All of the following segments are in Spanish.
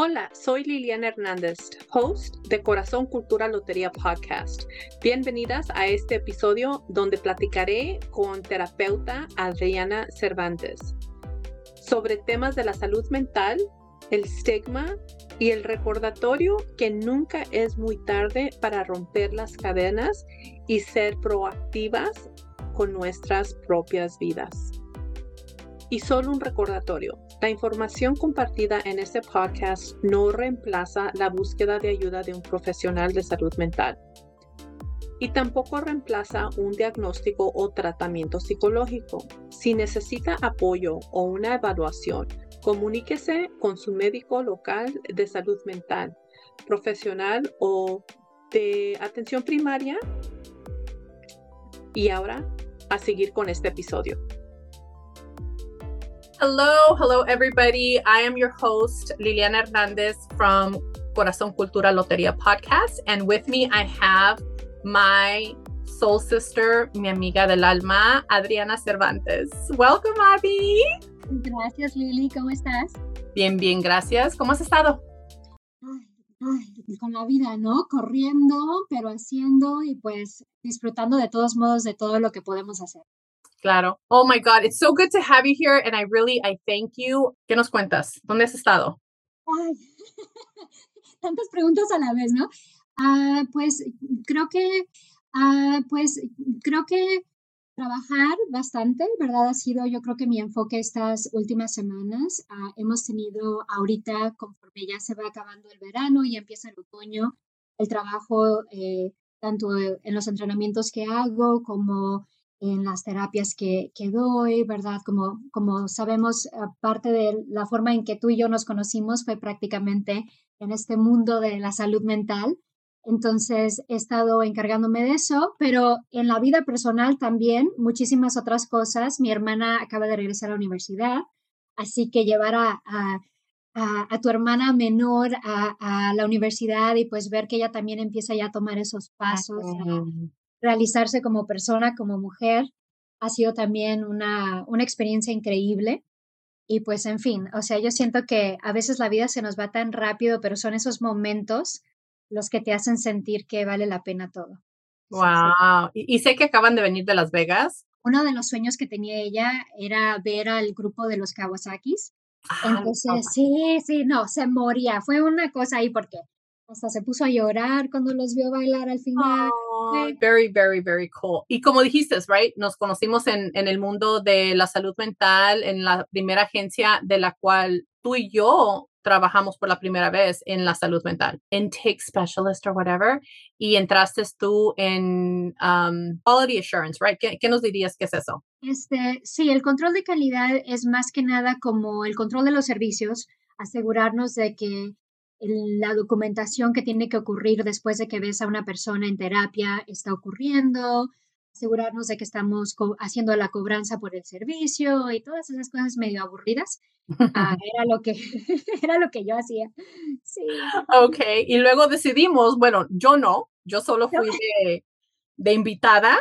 Hola, soy Liliana Hernández, host de Corazón Cultura Lotería Podcast. Bienvenidas a este episodio donde platicaré con terapeuta Adriana Cervantes sobre temas de la salud mental, el estigma y el recordatorio que nunca es muy tarde para romper las cadenas y ser proactivas con nuestras propias vidas. Y solo un recordatorio, la información compartida en este podcast no reemplaza la búsqueda de ayuda de un profesional de salud mental y tampoco reemplaza un diagnóstico o tratamiento psicológico. Si necesita apoyo o una evaluación, comuníquese con su médico local de salud mental, profesional o de atención primaria. Y ahora, a seguir con este episodio. Hello, hello, everybody. I am your host, Liliana Hernandez from Corazón Cultura Lotería podcast. And with me, I have my soul sister, mi amiga del alma, Adriana Cervantes. Welcome, Abby. Gracias, Lili. ¿Cómo estás? Bien, bien, gracias. ¿Cómo has estado? Ay, con la vida, ¿no? Corriendo, pero haciendo y pues disfrutando de todos modos de todo lo que podemos hacer. Claro. Oh my God, it's so good to have you here and I really, I thank you. ¿Qué nos cuentas? ¿Dónde has estado? Ay, tantas preguntas a la vez, ¿no? Ah, pues creo que, ah, pues creo que trabajar bastante, ¿verdad? Ha sido yo creo que mi enfoque estas últimas semanas. Ah, hemos tenido ahorita, conforme ya se va acabando el verano y empieza el otoño, el trabajo eh, tanto en los entrenamientos que hago como en las terapias que, que doy, ¿verdad? Como, como sabemos, parte de la forma en que tú y yo nos conocimos fue prácticamente en este mundo de la salud mental. Entonces he estado encargándome de eso, pero en la vida personal también muchísimas otras cosas. Mi hermana acaba de regresar a la universidad, así que llevar a, a, a, tu hermana menor a, la universidad y pues ver que ella también empieza ya a tomar esos pasos, realizarse como persona, como mujer, ha sido también una, una experiencia increíble. Y pues, en fin, o sea, yo siento que a veces la vida se nos va tan rápido, pero son esos momentos los que te hacen sentir que vale la pena todo. Wow. Y, sé que acaban de venir de Las Vegas. Uno de los sueños que tenía ella era ver al grupo de los Kawasakis. Ah, Entonces, sí, sí, no, se moría. Fue una cosa ahí porque hasta se puso a llorar cuando los vio bailar al final. very, very, very cool. Y como dijiste, right, nos conocimos en, en el mundo de la salud mental, en la primera agencia de la cual tú y yo trabajamos por la primera vez en la salud mental, intake specialist or whatever, y entraste tú en um, quality assurance, right? ¿Qué, ¿Qué, nos dirías que es eso? Este, sí, el control de calidad es más que nada como el control de los servicios, asegurarnos de que la documentación que tiene que ocurrir después de que ves a una persona en terapia está ocurriendo, asegurarnos de que estamos haciendo la cobranza por el servicio y todas esas cosas medio aburridas. Ah, era lo que era lo que yo hacía. Sí. Ok, y luego decidimos, bueno, yo no, yo solo fui de, de invitada,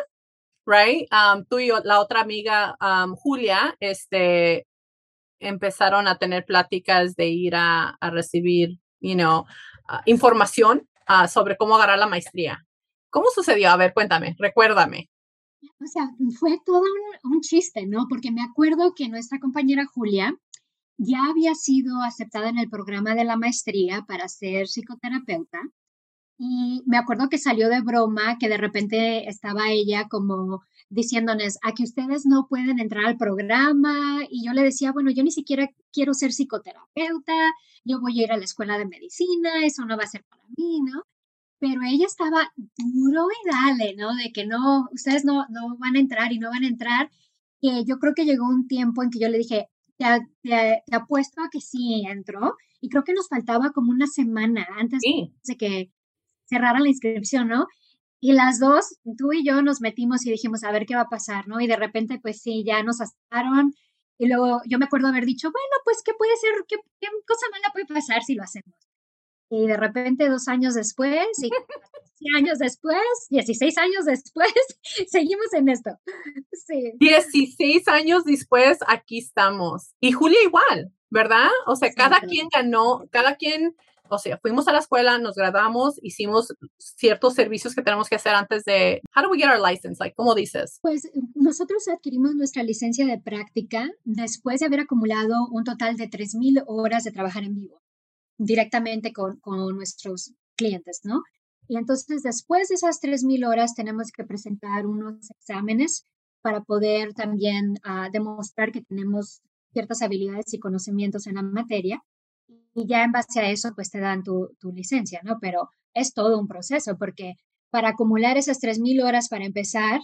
right? Um, tú y la otra amiga, um, Julia, este, empezaron a tener pláticas de ir a, a recibir you know, ah, información uh, sobre cómo agarrar la maestría. ¿Cómo sucedió? A ver, cuéntame, recuérdame. O sea, fue todo un, un, chiste, ¿no? Porque me acuerdo que nuestra compañera Julia ya había sido aceptada en el programa de la maestría para ser psicoterapeuta. Y me acuerdo que salió de broma que de repente estaba ella como diciéndonos a que ustedes no pueden entrar al programa y yo le decía, bueno, yo ni siquiera quiero ser psicoterapeuta, yo voy a ir a la escuela de medicina, eso no va a ser para mí, ¿no? Pero ella estaba duro y dale, ¿no? De que no, ustedes no, no van a entrar y no van a entrar, que yo creo que llegó un tiempo en que yo le dije, te, te, apuesto a que sí entró y creo que nos faltaba como una semana antes de que cerrara la inscripción, ¿no? Y las dos, tú y yo, nos metimos y dijimos, a ver qué va a pasar, ¿no? Y de repente, pues sí, ya nos aceptaron. Y luego yo me acuerdo haber dicho, bueno, pues, ¿qué puede ser? ¿Qué, cosa mala puede pasar si lo hacemos? Y de repente, dos años después, y años después, 16 años después, seguimos en esto. Sí. 16 años después, aquí estamos. Y Julia igual. ¿verdad? O sea, cada quien ganó, cada quien, o sea, fuimos a la escuela, nos graduamos, hicimos ciertos servicios que tenemos que hacer antes de, how do we get our license? Like, ¿cómo dices? Pues nosotros adquirimos nuestra licencia de práctica después de haber acumulado un total de 3.000 horas de trabajar en vivo directamente con, con nuestros clientes, ¿no? Y entonces después de esas 3.000 horas tenemos que presentar unos exámenes para poder también uh, demostrar que tenemos ciertas habilidades y conocimientos en la materia. Y ya en base a eso, pues te dan tu, tu licencia, ¿no? Pero es todo un proceso porque para acumular esas 3.000 horas para empezar,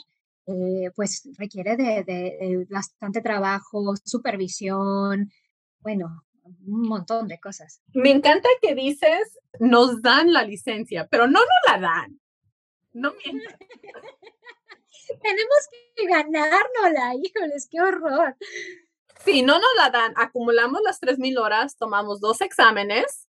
eh, pues requiere de, de, de, bastante trabajo, supervisión, bueno, un montón de cosas. Me encanta que dices, nos dan la licencia, pero no nos la dan. No mientas. Tenemos que ganárnosla, híjoles, qué horror. Sí, no nos la dan. Acumulamos las 3.000 horas, tomamos dos exámenes,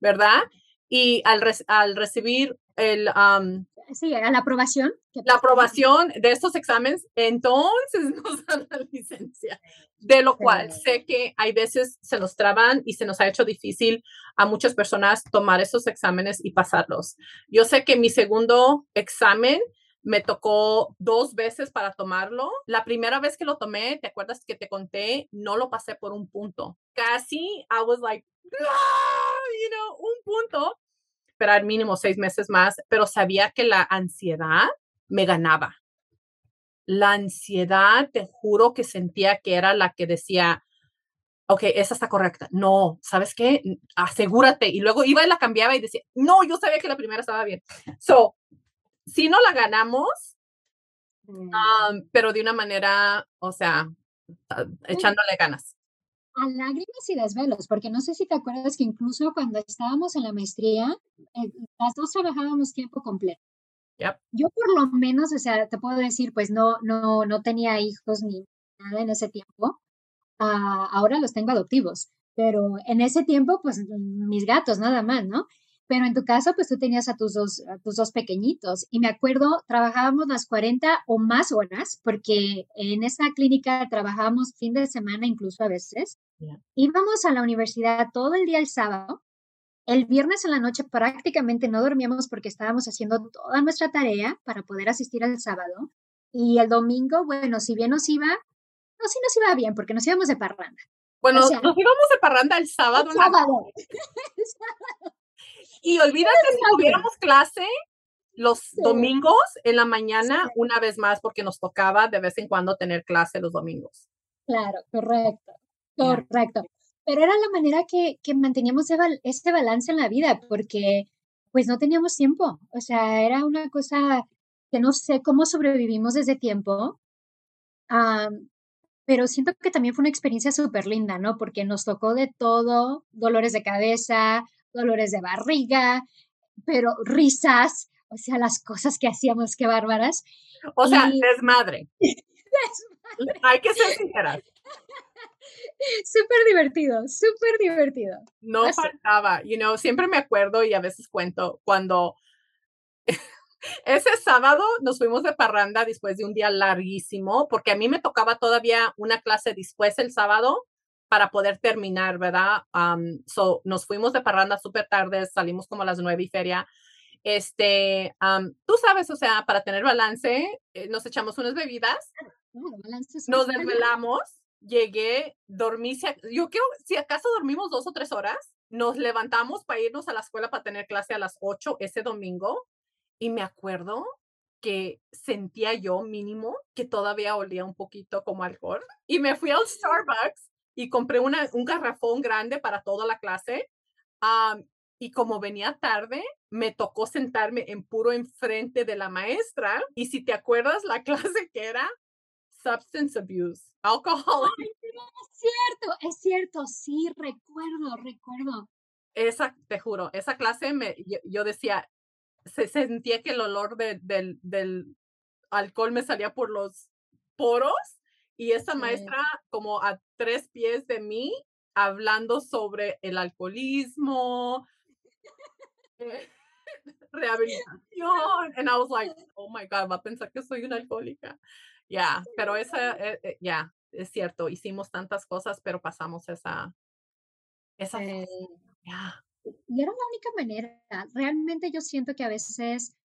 ¿verdad? Y al, re al recibir el... Um, sí, a la aprobación. La aprobación de estos exámenes, entonces nos dan la licencia. De lo cual sé que hay veces se nos traban y se nos ha hecho difícil a muchas personas tomar esos exámenes y pasarlos. Yo sé que mi segundo examen me tocó dos veces para tomarlo. La primera vez que lo tomé, ¿te acuerdas que te conté? No lo pasé por un punto. Casi, I was like, you know, un punto. Esperar mínimo seis meses más, pero sabía que la ansiedad me ganaba. La ansiedad, te juro que sentía que era la que decía, ok, esa está correcta. No, ¿sabes qué? Asegúrate. Y luego iba y la cambiaba y decía, no, yo sabía que la primera estaba bien. So, si no la ganamos, um, pero de una manera, o sea, echándole ganas. A lágrimas y desvelos, porque no sé si te acuerdas que incluso cuando estábamos en la maestría, eh, las dos trabajábamos tiempo completo. Yep. Yo por lo menos, o sea, te puedo decir, pues no, no, no tenía hijos ni nada en ese tiempo. Uh, ahora los tengo adoptivos, pero en ese tiempo, pues mis gatos nada más, ¿no? Pero en tu caso, pues tú tenías a tus dos, a tus dos pequeñitos. Y me acuerdo, trabajábamos las 40 o más horas, porque en esa clínica trabajábamos fin de semana incluso a veces. Yeah. Íbamos a la universidad todo el día el sábado. El viernes en la noche prácticamente no dormíamos porque estábamos haciendo toda nuestra tarea para poder asistir al sábado. Y el domingo, bueno, si bien nos iba, no, sí nos iba bien porque nos íbamos de parranda. Bueno, o sea, nos íbamos de parranda el sábado. El sábado. el sábado. Y olvídate si tuviéramos clase los sí. domingos en la mañana, sí. una vez más, porque nos tocaba de vez en cuando tener clase los domingos. Claro, correcto, correcto. Pero era la manera que, que manteníamos este balance en la vida, porque pues no teníamos tiempo. O sea, era una cosa que no sé cómo sobrevivimos desde tiempo. Um, pero siento que también fue una experiencia súper linda, ¿no? Porque nos tocó de todo, dolores de cabeza, dolores de barriga, pero risas, o sea, las cosas que hacíamos, qué bárbaras. O sea, y... desmadre. desmadre. Hay que ser sinceras. súper divertido, súper divertido. No Así. faltaba, you know, siempre me acuerdo y a veces cuento cuando ese sábado nos fuimos de parranda después de un día larguísimo, porque a mí me tocaba todavía una clase después el sábado para poder terminar, ¿verdad? Um, so, nos fuimos de parranda súper tarde, salimos como a las nueve y feria. Este, um, tú sabes, o sea, para tener balance, eh, nos echamos unas bebidas, no, nos desvelamos, llegué, dormí, yo creo, si acaso dormimos dos o tres horas, nos levantamos para irnos a la escuela para tener clase a las ocho ese domingo y me acuerdo que sentía yo mínimo que todavía olía un poquito como alcohol y me fui al Starbucks y compré una, un garrafón grande para toda la clase. Um, y como venía tarde, me tocó sentarme en puro enfrente de la maestra. Y si te acuerdas, la clase que era substance abuse, alcohol. Ay, es cierto, es cierto, sí, recuerdo, recuerdo. Esa, te juro, esa clase me, yo, yo decía, se sentía que el olor de, del, del alcohol me salía por los poros y esa maestra como a tres pies de mí hablando sobre el alcoholismo, eh, rehabilitación. And I was like, oh my God, va a pensar que soy una alcohólica. Ya, yeah, pero esa, eh, eh, ya, yeah, es cierto, hicimos tantas cosas, pero pasamos esa, Esa Eh, ya. y era la única manera. Realmente yo siento que a veces,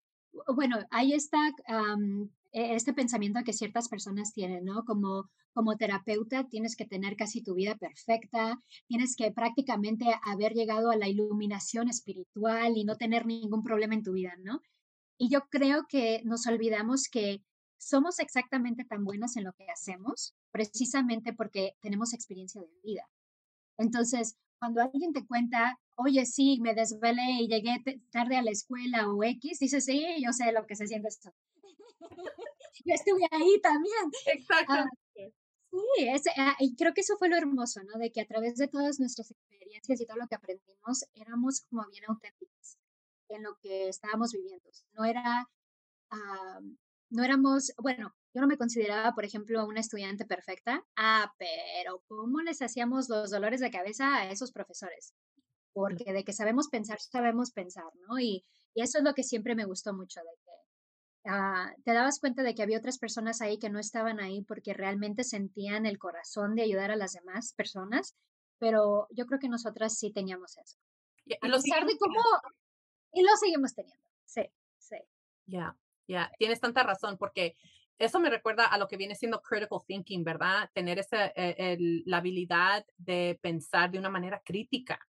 bueno, hay esta, e- este pensamiento que ciertas personas tienen, ¿no? Como, como terapeuta tienes que tener casi tu vida perfecta, tienes que prácticamente haber llegado a la iluminación espiritual y no tener ningún problema en tu vida, ¿no? Y yo creo que nos olvidamos que somos exactamente tan buenas en lo que hacemos, precisamente porque tenemos experiencia de vida. Entonces, cuando alguien te cuenta, oye, sí, me desvelé y llegué tarde a la escuela o X, dices, sí, yo sé lo que se siente esto. yo estuve ahí también. Ah, Exacto. sí, ese- ah, y creo que eso fue lo hermoso, ¿no? De que a través de todas nuestras experiencias y todo lo que aprendimos, éramos como bien auténticos en lo que estábamos viviendo. No era no éramos, bueno, yo no me consideraba, por ejemplo, una estudiante perfecta. Ah, pero ¿cómo les hacíamos los dolores de cabeza a esos profesores? Porque de que sabemos pensar, sabemos pensar, ¿no? Y, y eso es lo que siempre me gustó mucho, de que ah, te dabas cuenta de que había otras personas ahí que no estaban ahí porque realmente sentían el corazón de ayudar a las demás personas, pero yo creo que nosotras sí teníamos eso. Y, A lo pesar de cómo, y lo seguimos teniendo, sí, sí. Ya, ya, tienes tanta razón, porque eso me recuerda a lo que viene siendo critical thinking, ¿verdad? Tener esa, eh, la habilidad de pensar de una manera crítica,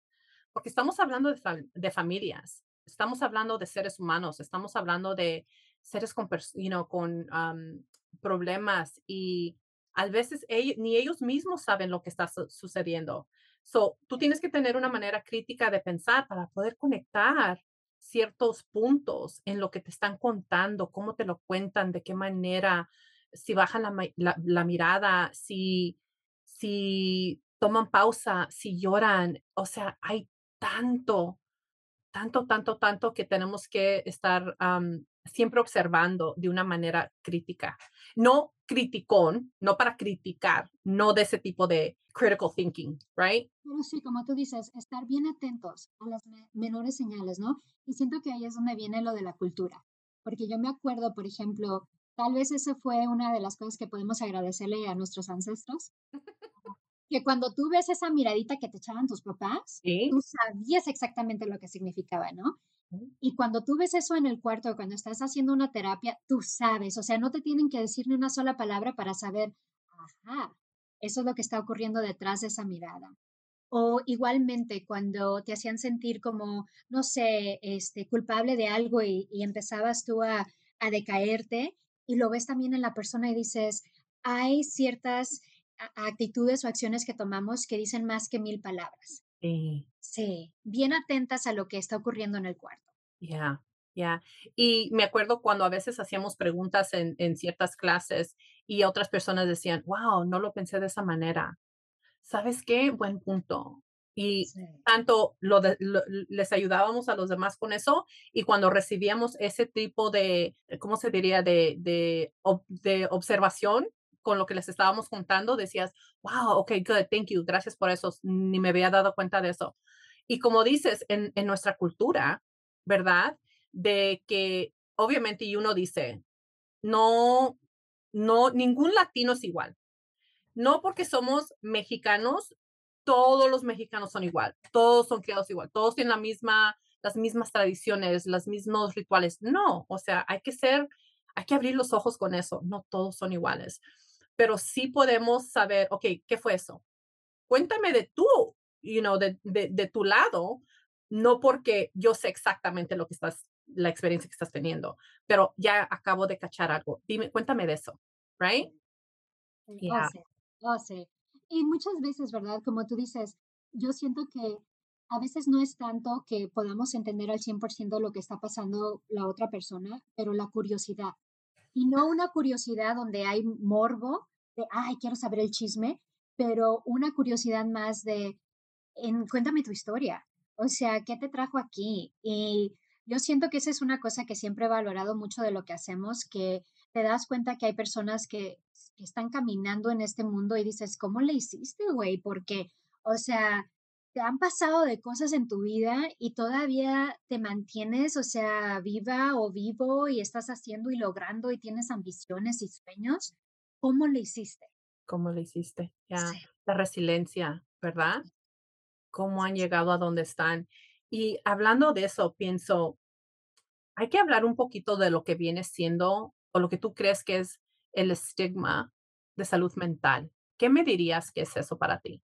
porque estamos hablando de, fam- de familias, estamos hablando de seres humanos, estamos hablando de seres con, you know, con problemas y a veces ni ellos mismos saben lo que está su- sucediendo. So, tú tienes que tener una manera crítica de pensar para poder conectar ciertos puntos en lo que te están contando, cómo te lo cuentan, de qué manera, si bajan la, la- mirada, si, si toman pausa, si lloran. O sea, hay tanto, tanto, tanto, tanto que tenemos que estar am, siempre observando de una manera crítica. No criticón, no para criticar, no de ese tipo de critical thinking, right? Pero sí, como tú dices, estar bien atentos a las me- menores señales, ¿no? Y siento que ahí es donde viene lo de la cultura, porque yo me acuerdo, por ejemplo, tal vez eso fue una de las cosas que podemos agradecerle a nuestros ancestros, que cuando tú ves esa miradita que te echaban tus papás, Sí. tú sabías exactamente lo que significaba, ¿no? Y cuando tú ves eso en el cuarto, cuando estás haciendo una terapia, tú sabes, o sea, no te tienen que decir ni una sola palabra para saber, ajá, eso es lo que está ocurriendo detrás de esa mirada. O igualmente cuando te hacían sentir como, no sé, este, culpable de algo y, empezabas tú a, a decaerte y lo ves también en la persona y dices, hay ciertas actitudes o acciones que tomamos que dicen más que mil palabras. Sí. Sí, bien atentas a lo que está ocurriendo en el cuarto. Ya, ya. Y me acuerdo cuando a veces hacíamos preguntas en, en ciertas clases y otras personas decían, wow, no lo pensé de esa manera. ¿Sabes qué? Buen punto. Y Sí. tanto lo de- lo- les ayudábamos a los demás con eso y cuando recibíamos ese tipo de, ¿cómo se diría? De, de, de observación con lo que les estábamos contando, decías, wow, ok, good, thank you, gracias por eso, ni me había dado cuenta de eso. Y como dices, en, en nuestra cultura, ¿verdad? De que obviamente y uno dice, no, no, ningún latino es igual. No porque somos mexicanos, todos los mexicanos son igual, todos son criados igual, todos tienen la misma, las mismas tradiciones, los mismos rituales. No, o sea, hay que ser, hay que abrir los ojos con eso. No todos son iguales, pero sí podemos saber, ok, ¿qué fue eso? Cuéntame de tú, you know, de, de, de tu lado, no porque yo sé exactamente lo que estás, la experiencia que estás teniendo, pero ya acabo de cachar algo. Dime, cuéntame de eso, right? Oh, Yeah. sí, oh, sí. Y muchas veces, ¿verdad? Como tú dices, yo siento que a veces no es tanto que podamos entender al 100% lo que está pasando la otra persona, pero la curiosidad. Y no una curiosidad donde hay morbo, de, ay, quiero saber el chisme, pero una curiosidad más de, en, cuéntame tu historia. O sea, ¿qué te trajo aquí? Y yo siento que esa es una cosa que siempre he valorado mucho de lo que hacemos, que te das cuenta que hay personas que, que están caminando en este mundo y dices, ¿cómo le hiciste, güey? Porque, o sea, te han pasado de cosas en tu vida y todavía te mantienes, o sea, viva o vivo y estás haciendo y logrando y tienes ambiciones y sueños. ¿Cómo le hiciste? ¿Cómo le hiciste? Ya, Sí. la resiliencia, ¿verdad? cómo han llegado a donde están. Y hablando de eso, pienso, hay que hablar un poquito de lo que viene siendo o lo que tú crees que es el estigma de salud mental. ¿Qué me dirías que es eso para ti?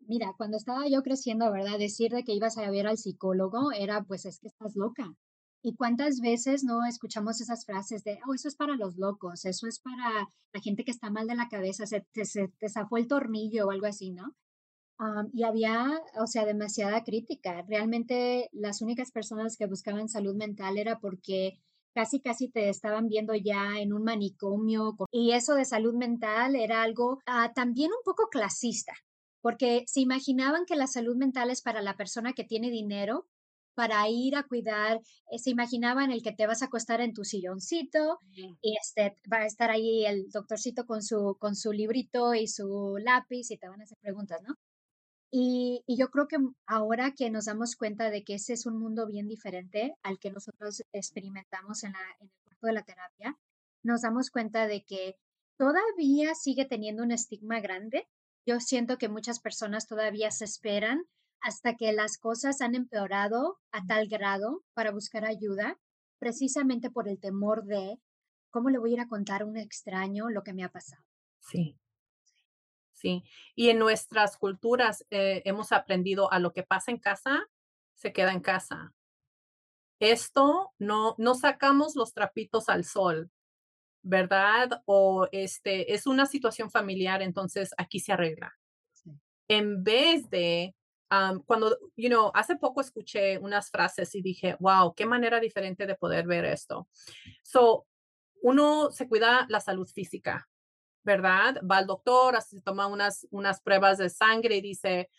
Mira, cuando estaba yo creciendo, ¿verdad? Decir de que ibas a ver al psicólogo era, pues es que estás loca. ¿Y cuántas veces no escuchamos esas frases de, oh, eso es para los locos, eso es para la gente que está mal de la cabeza, se te, se te zafó el tornillo o algo así, ¿no? y había, o sea, demasiada crítica. Realmente las únicas personas que buscaban salud mental era porque casi, casi te estaban viendo ya en un manicomio. Y eso de salud mental era algo ah, también un poco clasista, porque se imaginaban que la salud mental es para la persona que tiene dinero para ir a cuidar, eh, se imaginaban el que te vas a acostar en tu silloncito y este, va a estar ahí el doctorcito con su, con su librito y su lápiz y te van a hacer preguntas, ¿no? Y, yo creo que ahora que nos damos cuenta de que ese es un mundo bien diferente al que nosotros experimentamos en, la, en el cuerpo de la terapia, nos damos cuenta de que todavía sigue teniendo un estigma grande. Yo siento que muchas personas todavía se esperan hasta que las cosas han empeorado a tal grado para buscar ayuda, precisamente por el temor de cómo le voy a ir a contar a un extraño lo que me ha pasado. Sí, Sí, y en nuestras culturas eh, hemos aprendido a lo que pasa en casa, se queda en casa. Esto no, no sacamos los trapitos al sol, ¿verdad? O este, es una situación familiar, entonces aquí se arregla. En vez de, cuando, you know, hace poco escuché unas frases y dije, wow, qué manera diferente de poder ver esto. So, uno se cuida la salud física, ¿verdad? Va al doctor, se toma unas, unas pruebas de sangre y dice,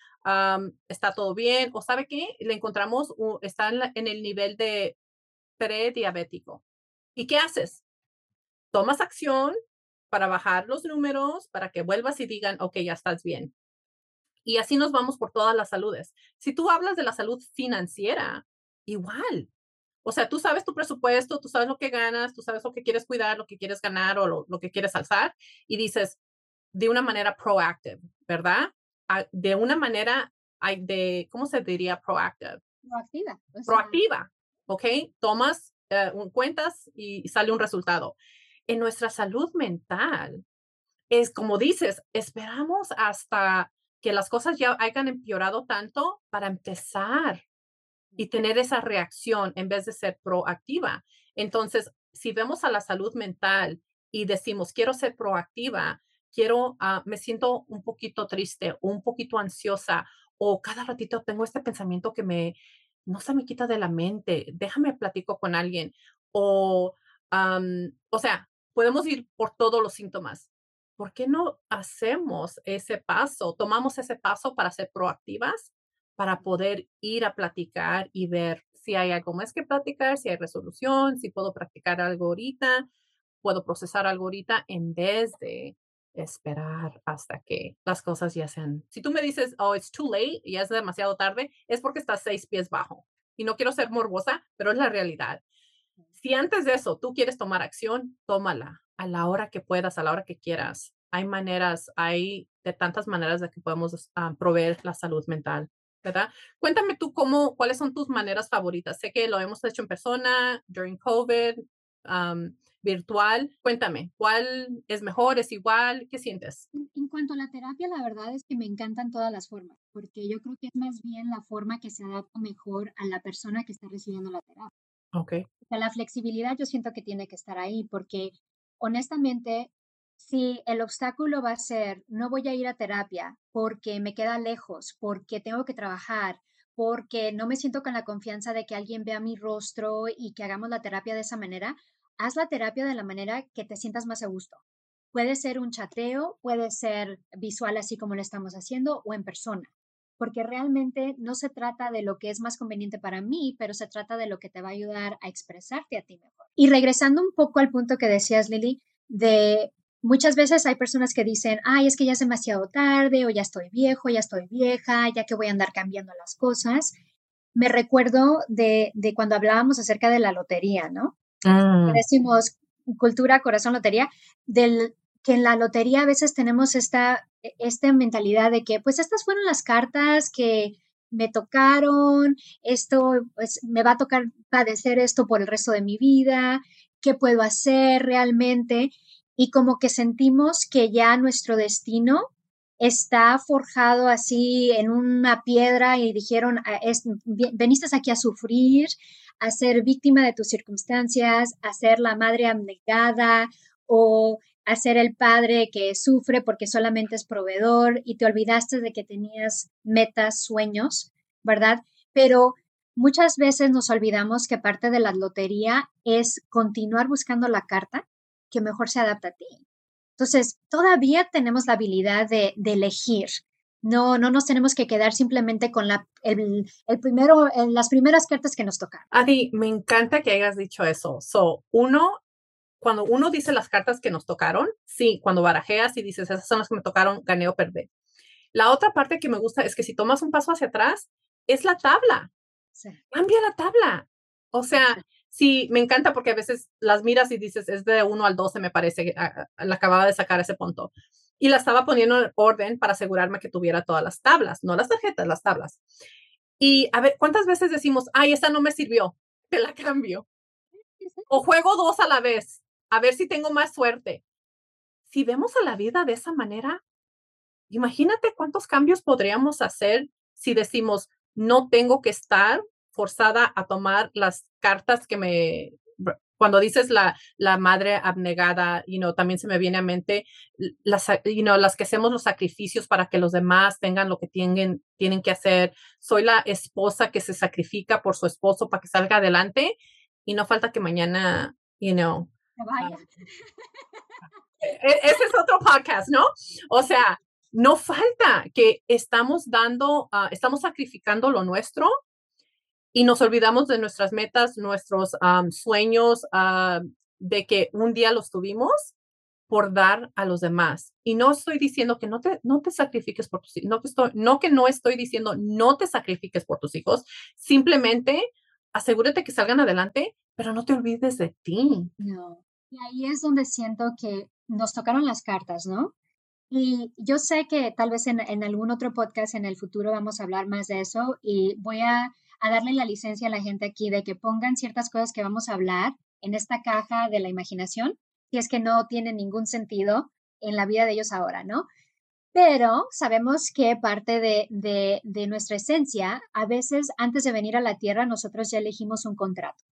está todo bien, o sabe qué, le encontramos, está en, el nivel de prediabético. ¿Y qué haces? Tomas acción para bajar los números, para que vuelvas y digan, ok, ya estás bien. Y así nos vamos por todas las saludes. Si tú hablas de la salud financiera, igual, o sea, tú sabes tu presupuesto, tú sabes lo que ganas, tú sabes lo que quieres cuidar, lo que quieres ganar o lo, que quieres alzar y dices de una manera proactive, ¿verdad? Ah, de una manera de, ¿cómo se diría proactive? Proactiva. Proactiva, ¿ok? Tomas eh, cuentas y sale un resultado. En nuestra salud mental, es como dices, esperamos hasta que las cosas ya hayan empeorado tanto para empezar y tener esa reacción en vez de ser proactiva. Entonces, si vemos a la salud mental y decimos, quiero ser proactiva, quiero, ah, me siento un poquito triste o un poquito ansiosa o cada ratito tengo este pensamiento que me, no se me quita de la mente, déjame platico con alguien o, o sea, podemos ir por todos los síntomas. ¿Por qué no hacemos ese paso? Tomamos ese paso para ser proactivas para poder ir a platicar y ver si hay algo más que platicar, si hay resolución, si puedo practicar algo ahorita, puedo procesar algo ahorita en vez de esperar hasta que las cosas ya sean. Si tú me dices, oh, it's too late, ya es demasiado tarde, es porque estás seis pies bajo. Y no quiero ser morbosa, pero es la realidad. Si antes de eso tú quieres tomar acción, tómala a la hora que puedas, a la hora que quieras. Hay maneras, hay de tantas maneras de que podemos ah, proveer la salud mental. ¿verdad? Cuéntame tú cómo, cuáles son tus maneras favoritas. Sé que lo hemos hecho en persona, during COVID, virtual. Cuéntame, ¿cuál es mejor, es igual? ¿Qué sientes? En cuanto a la terapia, la verdad es que me encantan todas las formas, porque yo creo que es más bien la forma que se adapta mejor a la persona que está recibiendo la terapia. Ok. la flexibilidad yo siento que tiene que estar ahí, porque honestamente si el obstáculo va a ser, no voy a ir a terapia porque me queda lejos, porque tengo que trabajar, porque no me siento con la confianza de que alguien vea mi rostro y que hagamos la terapia de esa manera, haz la terapia de la manera que te sientas más a gusto. Puede ser un chateo, puede ser visual así como lo estamos haciendo o en persona, porque realmente no se trata de lo que es más conveniente para mí, pero se trata de lo que te va a ayudar a expresarte a ti mejor. Y regresando un poco al punto que decías, Lili, de Muchas veces hay personas que dicen, ay, es que ya es demasiado tarde o ya estoy viejo, ya estoy vieja, ya que voy a andar cambiando las cosas. Me recuerdo de, de cuando hablábamos acerca de la lotería, ¿no? Mm. Decimos cultura, corazón, lotería, del que en la lotería a veces tenemos esta esta mentalidad de que, pues estas fueron las cartas que me tocaron, esto pues, me va a tocar padecer esto por el resto de mi vida, qué puedo hacer realmente. Y como que sentimos que ya nuestro destino está forjado así en una piedra y dijeron, ah, veniste aquí a sufrir, a ser víctima de tus circunstancias, a ser la madre abnegada o a ser el padre que sufre porque solamente es proveedor y te olvidaste de que tenías metas, sueños, ¿verdad? Pero muchas veces nos olvidamos que parte de la lotería es continuar buscando la carta que mejor se adapta a ti. Entonces, todavía tenemos la habilidad de, elegir. No, no nos tenemos que quedar simplemente con la, el, primero, las primeras cartas que nos tocan. Adi, me encanta que hayas dicho eso. So, uno, cuando uno dice las cartas que nos tocaron, sí, cuando barajeas y dices, esas son las que me tocaron, gané o perdí. La otra parte que me gusta es que si tomas un paso hacia atrás, es la tabla. Cambia la tabla. O sea, sí, me encanta porque a veces las miras y dices, es de 1 al 12, me parece, la acababa de sacar ese punto. Y la estaba poniendo en orden para asegurarme que tuviera todas las tablas, no las tarjetas, las tablas. Y a ver, ¿cuántas veces decimos, ay, esta no me sirvió, te la cambio? O juego dos a la vez, a ver si tengo más suerte. Si vemos a la vida de esa manera, imagínate cuántos cambios podríamos hacer si decimos, no tengo que estar forzada a tomar las cartas que me, cuando dices la, la madre abnegada, you know, también se me viene a mente las, you know, las que hacemos los sacrificios para que los demás tengan lo que tienen, tienen que hacer. Soy la esposa que se sacrifica por su esposo para que salga adelante y no falta que mañana, you know. Um, e, e, ese es otro podcast, ¿no? O sea, no falta que estamos dando, uh, estamos sacrificando lo nuestro y nos olvidamos de nuestras metas, nuestros sueños, uh, de que un día los tuvimos por dar a los demás. Y no estoy diciendo que no te, no te sacrifiques por tus hijos, no, estoy, no que no estoy diciendo no te sacrifiques por tus hijos, simplemente asegúrate que salgan adelante, pero no te olvides de ti. No. Y ahí es donde siento que nos tocaron las cartas, ¿no? Y yo sé que tal vez en, algún otro podcast en el futuro vamos a hablar más de eso y voy a, darle la licencia a la gente aquí de que pongan ciertas cosas que vamos a hablar en esta caja de la imaginación, si es que no tiene ningún sentido en la vida de ellos ahora, ¿no? Pero sabemos que parte de, de, nuestra esencia, a veces antes de venir a la Tierra, nosotros ya elegimos un contrato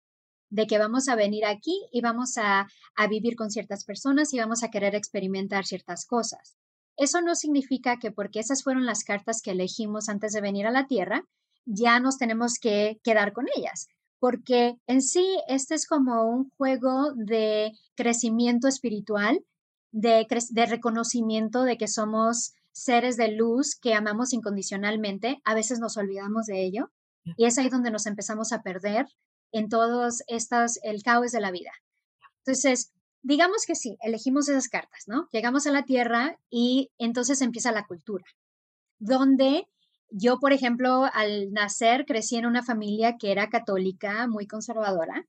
de que vamos a venir aquí y vamos a, a, vivir con ciertas personas y vamos a querer experimentar ciertas cosas. Eso no significa que porque esas fueron las cartas que elegimos antes de venir a la Tierra, ya nos tenemos que quedar con ellas, porque en sí este es como un juego de crecimiento espiritual, de, de reconocimiento de que somos seres de luz que amamos incondicionalmente. A veces nos olvidamos de ello y es ahí donde nos empezamos a perder en todos estos, el caos de la vida. Entonces, digamos que sí, elegimos esas cartas, ¿no? Llegamos a la Tierra y entonces empieza la cultura, donde yo, por ejemplo, al nacer crecí en una familia que era católica, muy conservadora,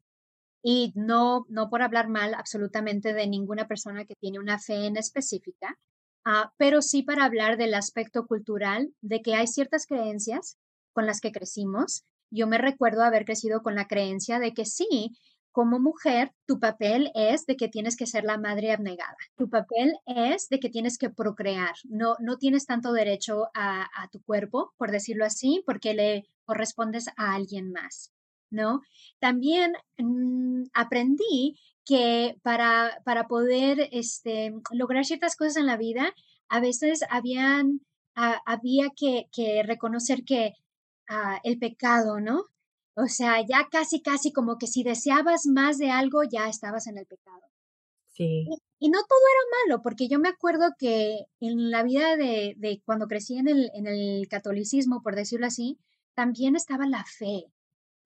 y no, no por hablar mal absolutamente de ninguna persona que tiene una fe en específica, uh, pero sí para hablar del aspecto cultural, de que hay ciertas creencias con las que crecimos. Yo me recuerdo haber crecido con la creencia de que sí, como mujer, tu papel es de que tienes que ser la madre abnegada. Tu papel es de que tienes que procrear. No, no tienes tanto derecho a, tu cuerpo, por decirlo así, porque le correspondes a alguien más, ¿no? También mm, aprendí que para, para poder este, lograr ciertas cosas en la vida, a veces habían, había que, reconocer que el pecado, ¿no? O sea, ya casi, casi como que si deseabas más de algo, ya estabas en el pecado. Sí. Y, no todo era malo, porque yo me acuerdo que en la vida de, de cuando crecí en el, en el catolicismo, por decirlo así, también estaba la fe,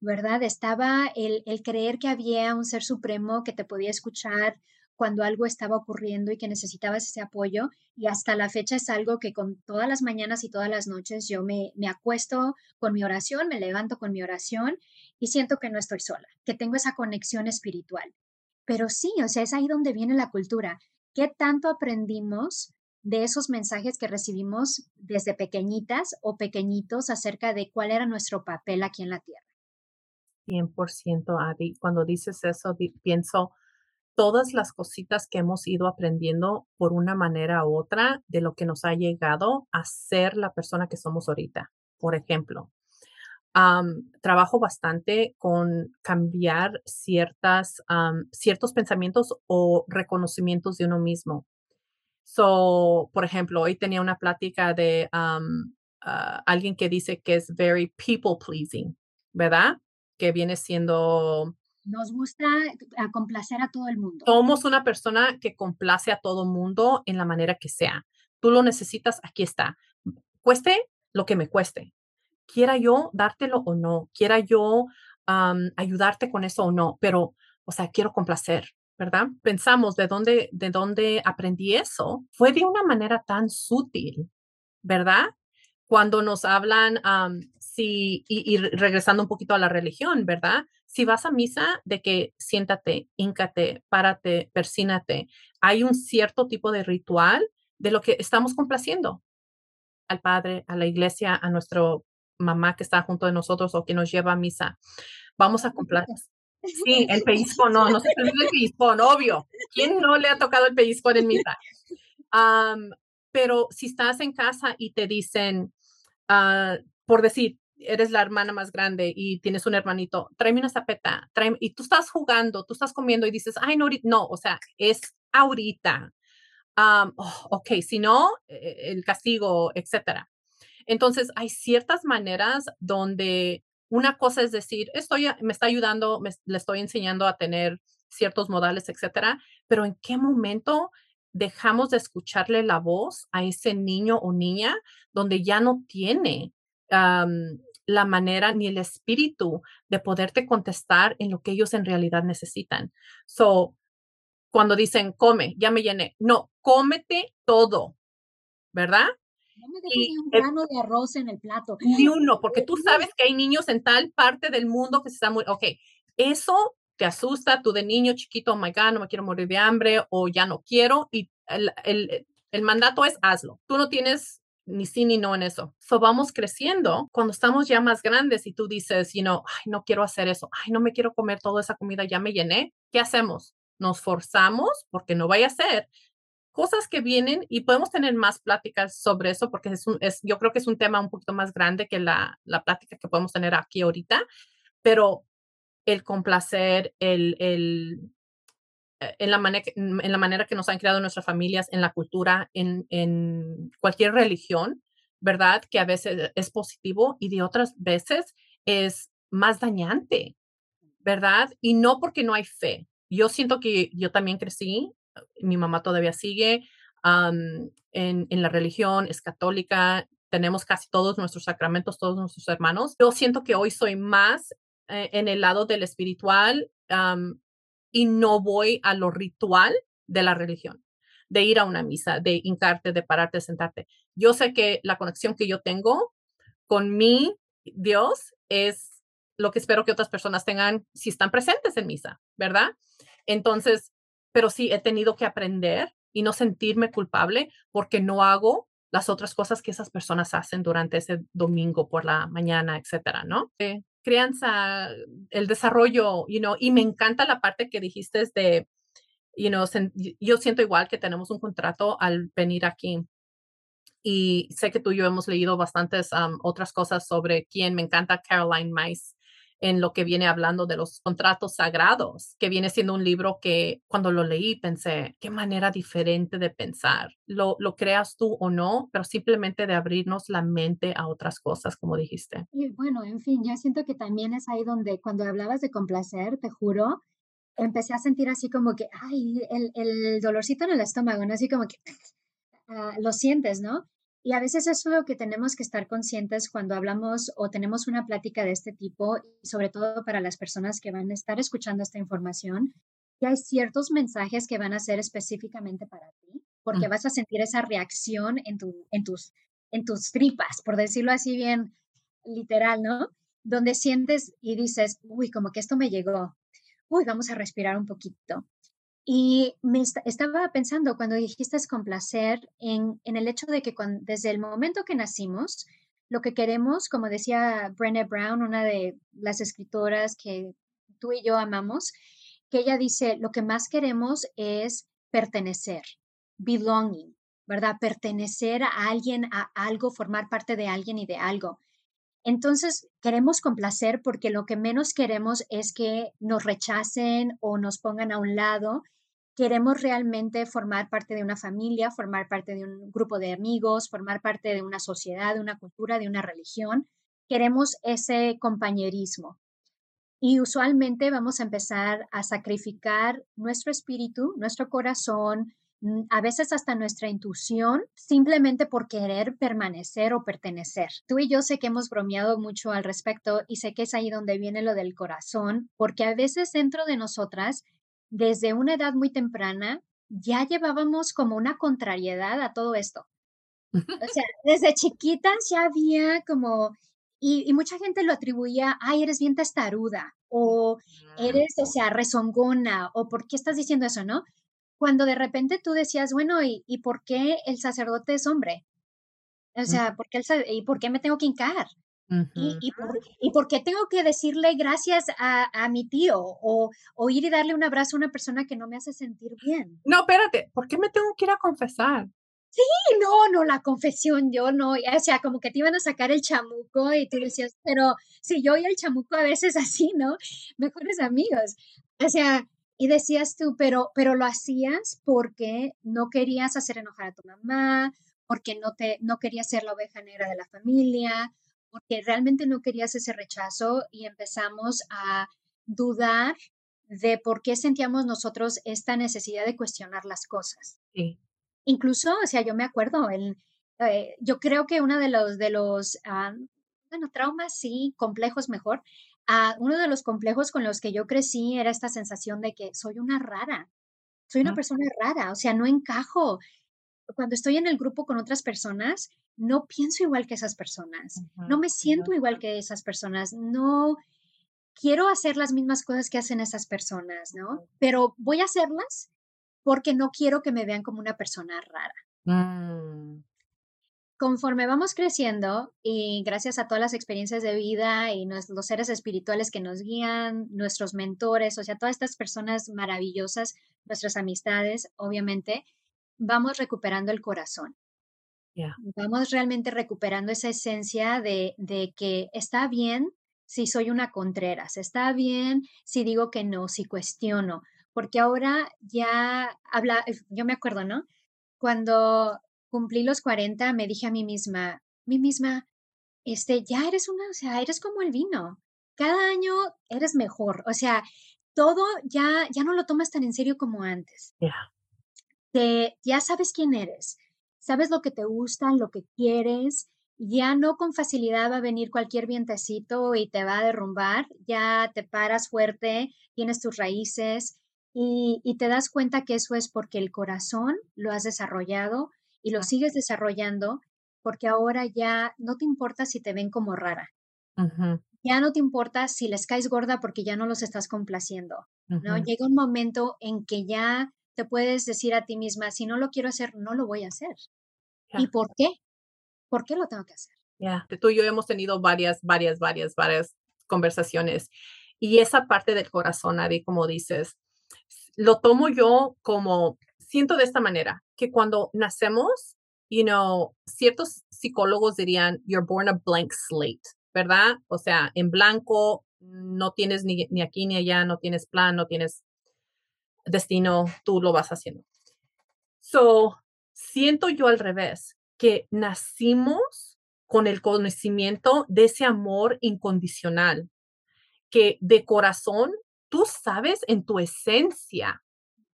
¿verdad? Estaba el, el creer que había un ser supremo que te podía escuchar cuando algo estaba ocurriendo y que necesitabas ese apoyo. Y hasta la fecha es algo que con todas las mañanas y todas las noches yo me, me acuesto con mi oración, me levanto con mi oración y siento que no estoy sola, que tengo esa conexión espiritual. Pero sí, o sea, es ahí donde viene la cultura. ¿Qué tanto aprendimos de esos mensajes que recibimos desde pequeñitas o pequeñitos acerca de cuál era nuestro papel aquí en la tierra. 100% Adi. Cuando dices eso, pienso todas las cositas que hemos ido aprendiendo por una manera u otra de lo que nos ha llegado a ser la persona que somos ahorita. Por ejemplo, trabajo bastante con cambiar ciertas, ciertos pensamientos o reconocimientos de uno mismo. So, por ejemplo, hoy tenía una plática de ah, alguien que dice que es very people pleasing, ¿verdad? Que viene siendo nos gusta complacer a todo el mundo. Somos una persona que complace a todo mundo en la manera que sea. Tú lo necesitas, aquí está. Cueste lo que me cueste. Quiera yo dártelo o no, quiera yo ayudarte con eso o no, pero, o sea, quiero complacer, ¿verdad? Pensamos de dónde, de dónde aprendí eso. Fue de una manera tan sutil, ¿verdad? Cuando nos hablan, sí, y, y regresando un poquito a la religión, ¿verdad? si vas a misa, de que siéntate, híncate, párate, persínate. Hay un cierto tipo de ritual de lo que estamos complaciendo al Padre, a la iglesia, a nuestro mamá que está junto de nosotros o que nos lleva a misa. Vamos a complacer. Sí, el pellizco no, no se el pellizco, obvio. ¿Quién no le ha tocado el pellizco en misa? pero si estás en casa y te dicen, ah, por decir, eres la hermana más grande y tienes un hermanito, tráeme una zapeta, tráeme, y tú estás jugando, tú estás comiendo y dices, ay, no, no, o sea, es ahorita. Oh, ok, si no, e, el castigo, etcétera. Entonces, hay ciertas maneras donde una cosa es decir, estoy, me está ayudando, le estoy enseñando a tener ciertos modales, etcétera, pero en qué momento dejamos de escucharle la voz a ese niño o niña donde ya no tiene la manera ni el espíritu de poderte contestar en lo que ellos en realidad necesitan. So, cuando dicen, come, ya me llené. No, cómete todo, ¿verdad? No me dejes ni un grano de arroz en el plato. Ni uno, porque tú sabes que hay niños en tal parte del mundo que se están muy, ok, eso te asusta, tú de niño chiquito, oh my God, no me quiero morir de hambre o ya no quiero y el, el, el mandato es hazlo. Tú no tienes ni sí ni no en eso. So vamos creciendo. Cuando estamos ya más grandes y tú dices, you know, ay, no quiero hacer eso, ay, no me quiero comer toda esa comida, ya me llené, ¿qué hacemos? Nos forzamos porque no vaya a ser cosas que vienen y podemos tener más pláticas sobre eso porque es, un, es yo creo que es un tema un poquito más grande que la, la plática que podemos tener aquí ahorita, pero el complacer, el, el en la, manera, en la manera que nos han creado nuestras familias, en la cultura, en, en cualquier religión, ¿verdad? Que a veces es positivo y de otras veces es más dañante, ¿verdad? Y no porque no hay fe. Yo siento que yo también crecí, mi mamá todavía sigue en, en, la religión, es católica, tenemos casi todos nuestros sacramentos, todos nuestros hermanos. Yo siento que hoy soy más eh, en el lado del espiritual, y no voy a lo ritual de la religión, de ir a una misa, de hincarte, de pararte, de sentarte. Yo sé que la conexión que yo tengo con mi Dios es lo que espero que otras personas tengan si están presentes en misa, ¿verdad? Entonces, pero sí he tenido que aprender y no sentirme culpable porque no hago las otras cosas que esas personas hacen durante ese domingo por la mañana, etcétera, ¿no? Crianza, el desarrollo, you know, y me encanta la parte que dijiste de, you know, yo siento igual que tenemos un contrato al venir aquí. Y sé que tú y yo hemos leído bastantes otras cosas sobre quién me encanta Caroline Mice en lo que viene hablando de los contratos sagrados, que viene siendo un libro que cuando lo leí pensé, qué manera diferente de pensar. Lo, lo creas tú o no, pero simplemente de abrirnos la mente a otras cosas, como dijiste. Y bueno, en fin, yo siento que también es ahí donde cuando hablabas de complacer, te juro, empecé a sentir así como que, ay, el, el dolorcito en el estómago, ¿no? Así como que ah, lo sientes, ¿no? Y a veces eso es lo que tenemos que estar conscientes cuando hablamos o tenemos una plática de este tipo, y sobre todo para las personas que van a estar escuchando esta información, que hay ciertos mensajes que van a ser específicamente para ti, porque mm. vas a sentir esa reacción en, tu, en, tus, en tus tripas, por decirlo así bien literal, ¿no? Donde sientes y dices, uy, como que esto me llegó, uy, vamos a respirar un poquito. Y me estaba pensando cuando dijiste complacer en, en el hecho de que desde el momento que nacimos, lo que queremos, como decía Brené Brown, una de las escritoras que tú y yo amamos, que ella dice, lo que más queremos es pertenecer, belonging, ¿verdad? Pertenecer a alguien, a algo, formar parte de alguien y de algo. Entonces, queremos complacer porque lo que menos queremos es que nos rechacen o nos pongan a un lado. Queremos realmente formar parte de una familia, formar parte de un grupo de amigos, formar parte de una sociedad, de una cultura, de una religión. Queremos ese compañerismo. Y usualmente vamos a empezar a sacrificar nuestro espíritu, nuestro corazón, a veces hasta nuestra intuición, simplemente por querer permanecer o pertenecer. Tú y yo sé que hemos bromeado mucho al respecto y sé que es ahí donde viene lo del corazón, porque a veces dentro de nosotras, desde una edad muy temprana, ya llevábamos como una contrariedad a todo esto. O sea, desde chiquitas ya había como, y, y, mucha gente lo atribuía, ay, eres bien testaruda, o eres, o sea, rezongona, o ¿por qué estás diciendo eso, no? Cuando de repente tú decías, bueno, ¿y, y por qué el sacerdote es hombre? O sea, ¿por qué el, ¿y por qué me tengo que hincar? ¿Y, y, por, ¿Y, por, qué tengo que decirle gracias a, a mi tío o, o, ir y darle un abrazo a una persona que no me hace sentir bien? No, espérate, ¿por qué me tengo que ir a confesar? Sí, no, no, la confesión, yo no, o sea, como que te iban a sacar el chamuco y tú decías, pero si yo y el chamuco a veces así, ¿no? Mejores amigos. O sea, y decías tú, pero, pero lo hacías porque no querías hacer enojar a tu mamá, porque no, te, no querías ser la oveja negra de la familia, porque realmente no querías ese rechazo y empezamos a dudar de por qué sentíamos nosotros esta necesidad de cuestionar las cosas. Sí. Incluso, o sea, yo me acuerdo, el, eh, yo creo que uno de los, de los ah, bueno, traumas, sí, complejos mejor, uno de los complejos con los que yo crecí era esta sensación de que soy una rara, soy una persona rara, o sea, no encajo. Cuando estoy en el grupo con otras personas, no pienso igual que esas personas, no me siento igual que esas personas, no quiero hacer las mismas cosas que hacen esas personas, ¿no? Pero voy a hacerlas porque no quiero que me vean como una persona rara. Mm conforme vamos creciendo y gracias a todas las experiencias de vida y los seres espirituales que nos guían, nuestros mentores, o sea, todas estas personas maravillosas, nuestras amistades, obviamente, vamos recuperando el corazón. Vamos realmente recuperando esa esencia de, de que está bien si soy una contreras, está bien si digo que no, si cuestiono, porque ahora ya habla, yo me acuerdo, ¿no? Cuando cumplí los 40, me dije a mí misma, mí misma, este, ya eres una, o sea, eres como el vino. Cada año eres mejor. O sea, todo ya, ya no lo tomas tan en serio como antes. Te, ya sabes quién eres, sabes lo que te gusta, lo que quieres. Ya no con facilidad va a venir cualquier vientecito y te va a derrumbar. Ya te paras fuerte, tienes tus raíces y, y te das cuenta que eso es porque el corazón lo has desarrollado y lo sigues desarrollando porque ahora ya no te importa si te ven como rara. Ya no te importa si les caes gorda porque ya no los estás complaciendo. ¿no? Llega un momento en que ya te puedes decir a ti misma, si no lo quiero hacer, no lo voy a hacer. ¿Y por qué? ¿Por qué lo tengo que hacer? Ya, tú y yo hemos tenido varias, varias, varias, varias conversaciones. Y esa parte del corazón, Ari, como dices, lo tomo yo como siento de esta manera, que cuando nacemos, you know, ciertos psicólogos dirían, you're born a blank slate, ¿verdad? O sea, en blanco, no tienes ni, ni aquí ni allá, no tienes plan, no tienes destino, tú lo vas haciendo. So, siento yo al revés, que nacimos con el conocimiento de ese amor incondicional, que de corazón tú sabes en tu esencia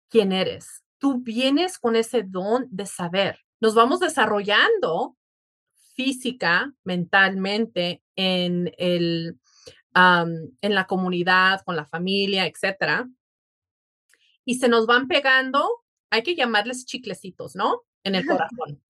quién eres tú vienes con ese don de saber. Nos vamos desarrollando física, mentalmente, en, el, en la comunidad, con la familia, etcétera. Y se nos van pegando, hay que llamarles chiclecitos, ¿no? En el corazón,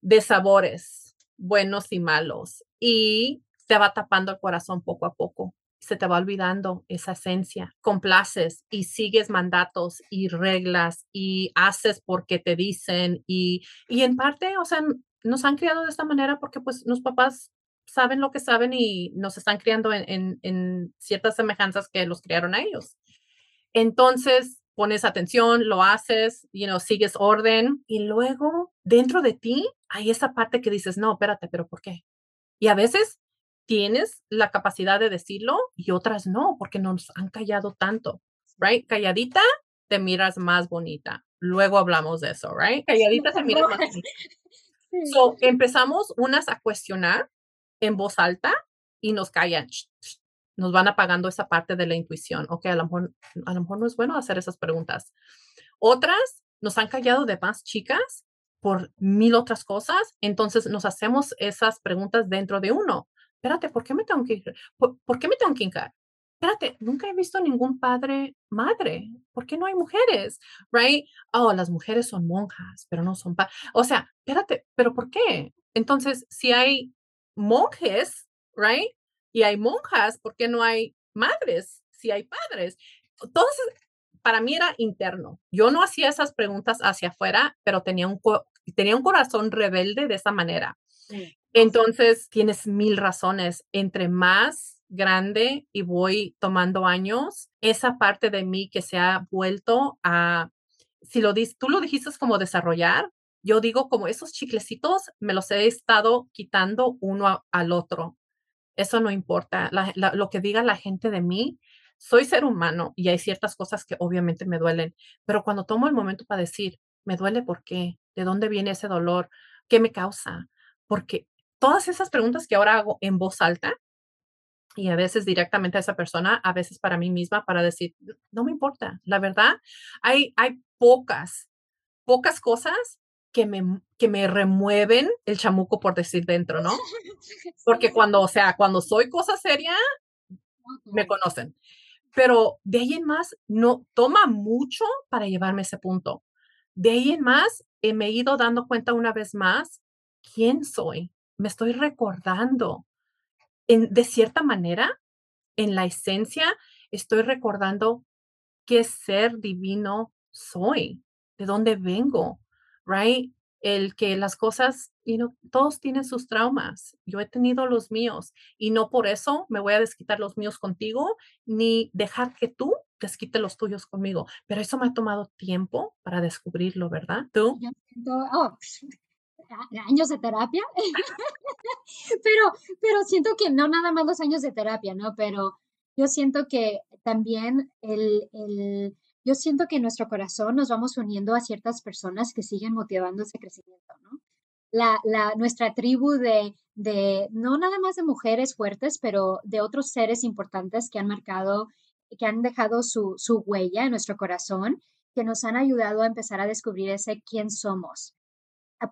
de sabores buenos y malos. Y se va tapando el corazón poco a poco. Se te va olvidando esa esencia. Complaces y sigues mandatos y reglas y haces porque te dicen y, y en parte, o sea, nos han criado de esta manera porque pues los papás saben lo que saben y nos están criando en, en, ciertas semejanzas que los criaron a ellos. Entonces, pones atención, lo haces, you know, sigues orden y luego dentro de ti hay esa parte que dices, no, espérate, pero ¿por qué? Y a veces tienes la capacidad de decirlo y otras no, porque nos han callado tanto, right? Calladita, te miras más bonita. Luego hablamos de eso, right? Calladita te miras más bonita. So, empezamos unas a cuestionar en voz alta y nos callan. Nos van apagando esa parte de la intuición. Ok, a lo mejor, a lo mejor no es bueno hacer esas preguntas. Otras nos han callado de más chicas por mil otras cosas. Entonces nos hacemos esas preguntas dentro de uno espérate, ¿por qué me tengo que ¿Por, qué me tengo que hincar? Espérate, nunca he visto ningún padre, madre. ¿Por qué no hay mujeres? Right? Oh, las mujeres son monjas, pero no son padres. O sea, espérate, ¿pero por qué? Entonces, si hay monjes, right? Y hay monjas, ¿por qué no hay madres? Si hay padres. Entonces, para mí era interno. Yo no hacía esas preguntas hacia afuera, pero tenía un, tenía un corazón rebelde de esa manera. Entonces, tienes mil razones. Entre más grande y voy tomando años, esa parte de mí que se ha vuelto a, si lo dices, tú lo dijiste como desarrollar, yo digo como esos chiclecitos me los he estado quitando uno al otro. Eso no importa. lo que diga la gente de mí, soy ser humano y hay ciertas cosas que obviamente me duelen, pero cuando tomo el momento para decir, me duele por qué, de dónde viene ese dolor, qué me causa, porque todas esas preguntas que ahora hago en voz alta y a veces directamente a esa persona, a veces para mí misma, para decir, no me importa, la verdad, hay, hay pocas, pocas cosas que me, que me remueven el chamuco, por decir dentro, ¿no? Porque cuando, o sea, cuando soy cosa seria, me conocen. Pero de ahí en más, no toma mucho para llevarme a ese punto. De ahí en más, eh, me he ido dando cuenta una vez más quién soy, me estoy recordando. En, de cierta manera, en la esencia, estoy recordando qué ser divino soy, de dónde vengo, right? El que las cosas, todos tienen sus traumas. Yo he tenido los míos y no por eso me voy a desquitar los míos contigo ni dejar que tú desquite los tuyos conmigo. Pero eso me ha tomado tiempo para descubrirlo, ¿verdad? ¿Tú? Años de terapia, pero, pero siento que no nada más los años de terapia, ¿no? Pero yo siento que también el, el, yo siento que en nuestro corazón nos vamos uniendo a ciertas personas que siguen motivando ese crecimiento, ¿no? La, la, nuestra tribu de, de, no nada más de mujeres fuertes, pero de otros seres importantes que han marcado, que han dejado su, su huella en nuestro corazón, que nos han ayudado a empezar a descubrir ese quién somos,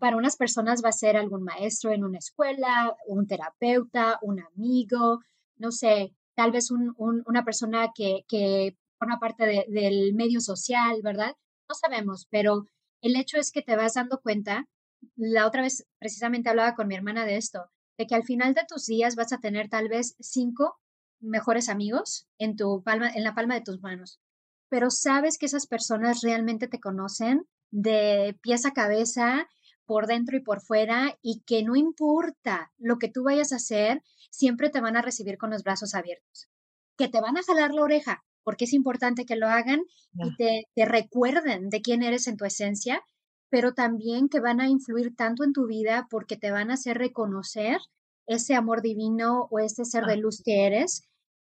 para unas personas va a ser algún maestro en una escuela, un terapeuta, un amigo, no sé, tal vez una persona que, que forma parte del medio social, ¿verdad? No sabemos, pero el hecho es que te vas dando cuenta, la otra vez precisamente hablaba con mi hermana de esto, de que al final de tus días vas a tener tal vez cinco mejores amigos en tu palma, en la palma de tus manos, pero sabes que esas personas realmente te conocen de pies a cabeza por dentro y por fuera y que no importa lo que tú vayas a hacer, siempre te van a recibir con los brazos abiertos. Que te van a jalar la oreja, porque es importante que lo hagan y te, te recuerden de quién eres en tu esencia, pero también que van a influir tanto en tu vida porque te van a hacer reconocer ese amor divino o ese ser de luz que eres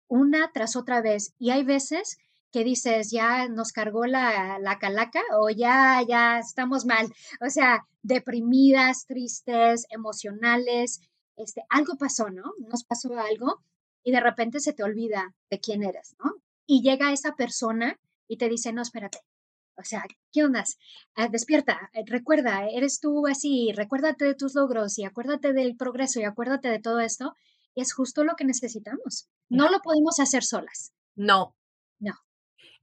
una tras otra vez. Y hay veces que dices, ya nos cargó la, la, calaca o ya, ya estamos mal. O sea, deprimidas, tristes, emocionales, este, algo pasó, ¿no? Nos pasó algo y de repente se te olvida de quién eres, ¿no? Y llega esa persona y te dice, no, espérate. O sea, ¿qué onda? Ah, despierta, eh, recuerda, eres tú así, recuérdate de tus logros y acuérdate del progreso y acuérdate de todo esto. Y es justo lo que necesitamos. No lo podemos hacer solas. No. No.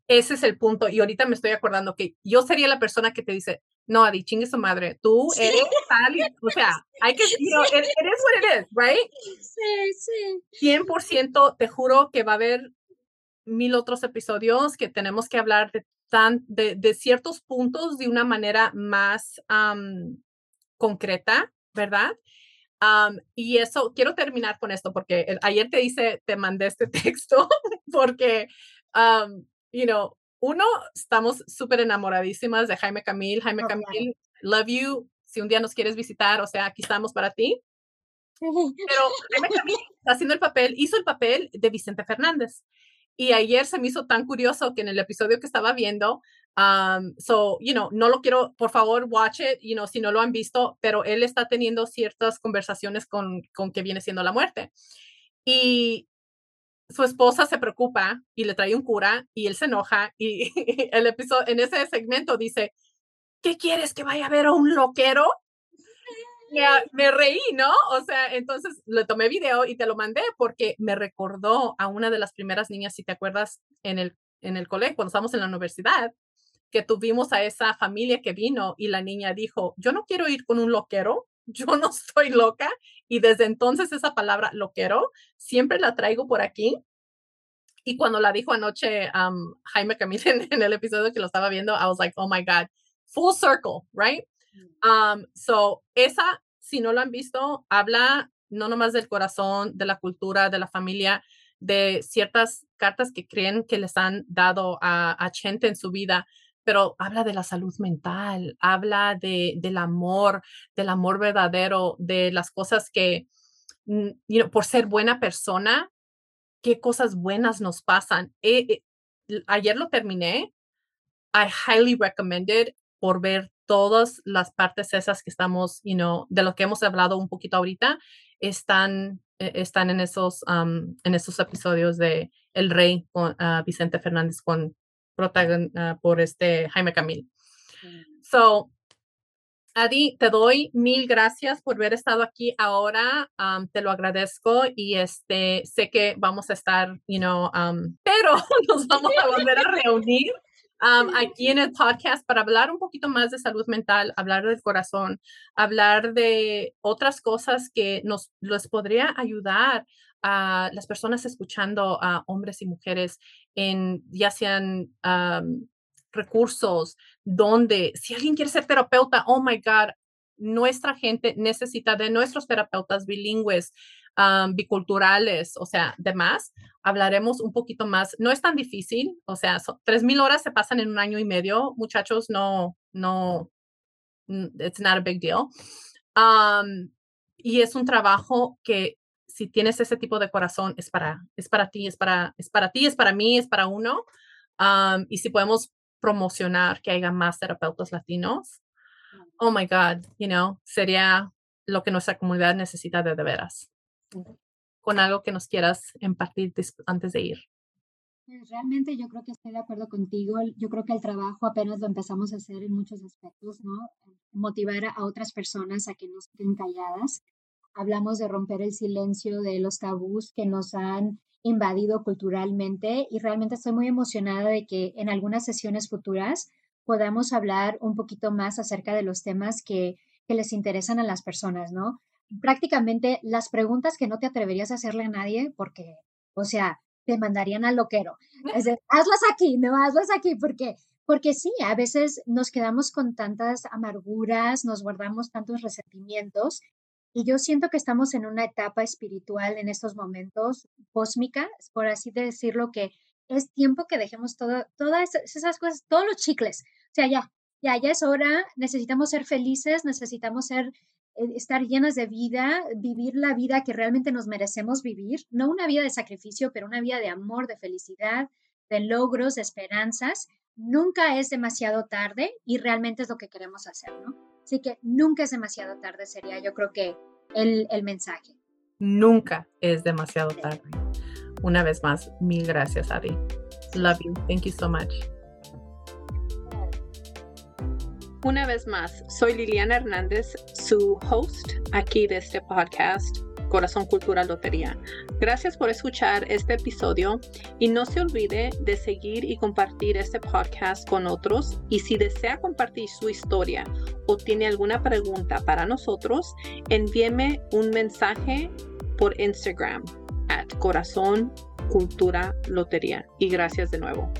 Ese es el punto. Y ahorita me estoy acordando que yo sería la persona que te dice, no, Adi, chingue su madre, tú eres tal, o sea, hay que, you know, it, it is what it is, right? Sí, sí. 100% te juro que va a haber mil otros episodios que tenemos que hablar de, tan, de, de ciertos puntos de una manera más concreta, ¿verdad? y eso, quiero terminar con esto porque ayer te hice, te mandé este texto porque, you know, uno, estamos súper enamoradísimas de Jaime Camil. Jaime Camil, love you. Si un día nos quieres visitar, o sea, aquí estamos para ti. Pero Jaime Camil está haciendo el papel, hizo el papel de Vicente Fernández. Y ayer se me hizo tan curioso que en el episodio que estaba viendo, um, so, you know, no lo quiero, por favor, watch it, you know, si no lo han visto, pero él está teniendo ciertas conversaciones con, con que viene siendo la muerte. Y su esposa se preocupa y le trae un cura y él se enoja y el episodio, en ese segmento dice, ¿qué quieres que vaya a ver a un loquero? me reí, ¿no? O sea, entonces le tomé video y te lo mandé porque me recordó a una de las primeras niñas, si te acuerdas, en el, en el colegio, cuando estábamos en la universidad, que tuvimos a esa familia que vino y la niña dijo, yo no quiero ir con un loquero, yo no estoy loca. Y desde entonces esa palabra loquero siempre la traigo por aquí. Y cuando la dijo anoche Jaime Camille en, en, el episodio que lo estaba viendo, I was like, oh my God, full circle, right? Um, so, esa, si no lo han visto, habla no nomás del corazón, de la cultura, de la familia, de ciertas cartas que creen que les han dado a, a gente en su vida, pero habla de la salud mental, habla de, del amor, del amor verdadero, de las cosas que, mm, you know, por ser buena persona, qué cosas buenas nos pasan. Eh, eh, ayer lo terminé. I highly recommend it por ver todas las partes esas que estamos, you know, de lo que hemos hablado un poquito ahorita, están, eh, están en, esos, en esos episodios de El Rey con ah, Vicente Fernández con uh, por este Jaime Camil. So, Adi, te doy mil gracias por haber estado aquí ahora. te lo agradezco y este sé que vamos a estar, you know, pero nos vamos a volver a reunir aquí en el podcast para hablar un poquito más de salud mental, hablar del corazón, hablar de otras cosas que nos les podría ayudar a las personas escuchando a hombres y mujeres en ya sean recursos donde si alguien quiere ser terapeuta, oh my God, nuestra gente necesita de nuestros terapeutas bilingües, biculturales, o sea, demás. Hablaremos un poquito más. No es tan difícil, o sea, tres mil horas se pasan en un año y medio, muchachos, no, no, it's not a big deal. y es un trabajo que si tienes ese tipo de corazón, es para, es para ti, es para, es para ti, es para mí, es para uno. y si podemos promocionar que haya más terapeutas latinos, oh my God, you know, sería lo que nuestra comunidad necesita de, de veras. Con algo que nos quieras impartir antes de ir. Pues, realmente yo creo que estoy de acuerdo contigo. Yo creo que el trabajo apenas lo empezamos a hacer en muchos aspectos, ¿no? Motivar a otras personas a que no estén calladas, hablamos de romper el silencio de los tabús que nos han invadido culturalmente y realmente estoy muy emocionada de que en algunas sesiones futuras podamos hablar un poquito más acerca de los temas que, que les interesan a las personas, ¿no? Prácticamente las preguntas que no te atreverías a hacerle a nadie porque, o sea, te mandarían al loquero. Es hazlas aquí, no hazlas aquí, porque porque sí, a veces nos quedamos con tantas amarguras, nos guardamos tantos resentimientos y yo siento que estamos en una etapa espiritual en estos momentos, cósmica, por así decirlo, que es tiempo que dejemos todo, todas esas cosas, todos los chicles. O sea, ya, ya, ya es hora, necesitamos ser felices, necesitamos ser, eh, estar llenas de vida, vivir la vida que realmente nos merecemos vivir, no una vida de sacrificio, pero una vida de amor, de felicidad, de logros, de esperanzas. Nunca es demasiado tarde y realmente es lo que queremos hacer, ¿no? Así que nunca es demasiado tarde, sería yo creo que el, el mensaje. Nunca es demasiado tarde. Una vez más, mil gracias, Adi. Love you. Thank you so much. Una vez más, soy Liliana Hernández, su host aquí de este podcast. Corazón Cultura Lotería. Gracias por escuchar este episodio y no se olvide de seguir y compartir este podcast con otros y si desea compartir su historia o tiene alguna pregunta para nosotros, envíeme un mensaje por Instagram at Corazón Cultura Lotería y gracias de nuevo.